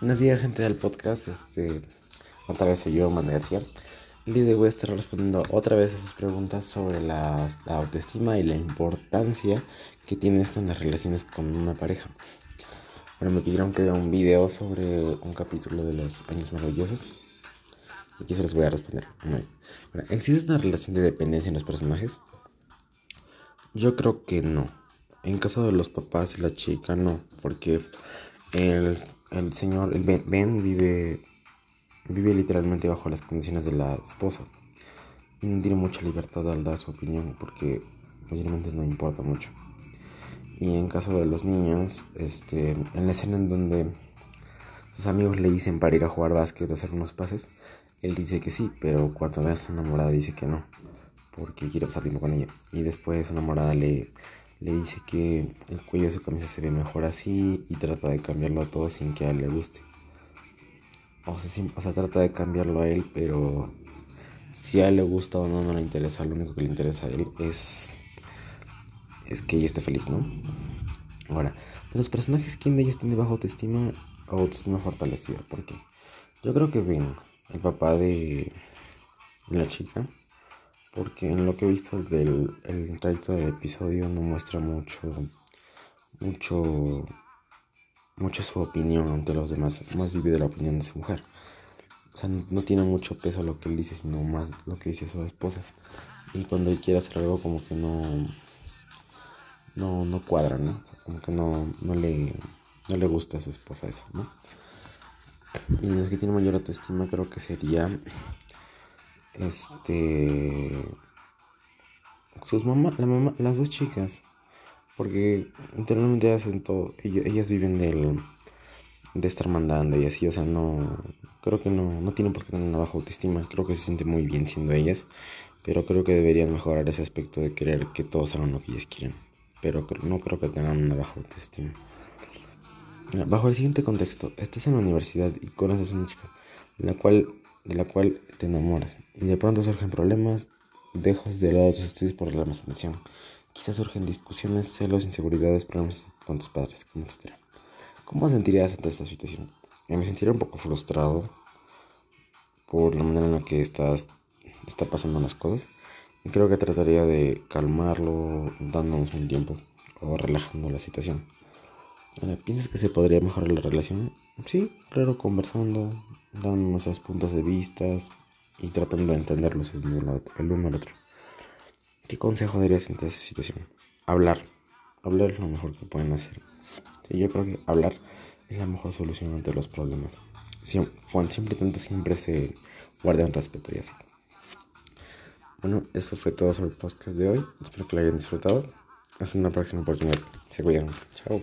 Buenos días, gente del podcast. Este, otra vez soy yo, Manuel García. El día de hoy voy a estar respondiendo otra vez a sus preguntas sobre la, la, autoestima y la importancia que tiene esto en las relaciones con una pareja. Bueno, me pidieron que haga un video sobre un capítulo de los años maravillosos. Y aquí se los voy a responder. Bueno, ¿existe una relación de dependencia en los personajes? Yo creo que no. En caso de los papás y la chica, no. Porque el, señor, el ben, vive, vive literalmente bajo las condiciones de la esposa. Y no tiene mucha libertad al dar su opinión porque posiblemente no importa mucho. Y en caso de los niños, este, en la escena en donde sus amigos le dicen para ir a jugar básquet o hacer unos pases, él dice que sí, pero cuando ve a su enamorada dice que no, porque quiere pasar tiempo con ella. Y después su enamorada le le dice que el cuello de su camisa se ve mejor así y trata de cambiarlo a todo sin que a él le guste. O sea, trata de cambiarlo a él, pero si a él le gusta o no, no le interesa. Lo único que le interesa a él es, es que ella esté feliz, ¿no? Ahora, de los personajes, ¿quién de ellos tiene baja autoestima o autoestima fortalecida? ¿Por qué? Yo creo que Ben, el papá de la chica, porque en lo que he visto del el resto del episodio no muestra mucho mucho mucho su opinión ante los demás más vive de la opinión de su mujer. O sea no tiene mucho peso lo que él dice sino más lo que dice su esposa. Y cuando él quiere hacer algo como que no no no cuadra no como que no no le no le gusta a su esposa eso no y los que tienen mayor autoestima creo que sería este sus mamás la mamá las dos chicas porque internamente hacen todo ellas, viven del de estar mandando y así o sea no creo que no no tienen por qué tener una baja autoestima creo que se siente muy bien siendo ellas pero creo que deberían mejorar ese aspecto de querer que todos hagan lo que ellas quieren pero no creo que tengan una baja autoestima. Bajo el siguiente contexto estás en la universidad y conoces a una chica la cual de la cual te enamoras y de pronto surgen problemas, dejas de lado tus estudios por la más atención. Quizás surgen discusiones, celos, inseguridades, problemas con tus padres, etc. ¿Cómo sentirías ante esta situación? Me sentiría un poco frustrado por la manera en la que estás está pasando las cosas y creo que trataría de calmarlo dándonos un tiempo o relajando la situación. ¿Piensas que se podría mejorar la relación? Sí, claro, conversando, dando nuestros puntos de vista y tratando de entenderlos el uno al otro. ¿Qué consejo darías en esta situación? Hablar. Hablar es lo mejor que pueden hacer. Sí, yo creo que hablar es la mejor solución ante los problemas. Simplemente siempre se guarda un respeto y así. Bueno, eso fue todo sobre el podcast de hoy. Espero que lo hayan disfrutado. Hasta una próxima oportunidad. Se cuidan. Chao.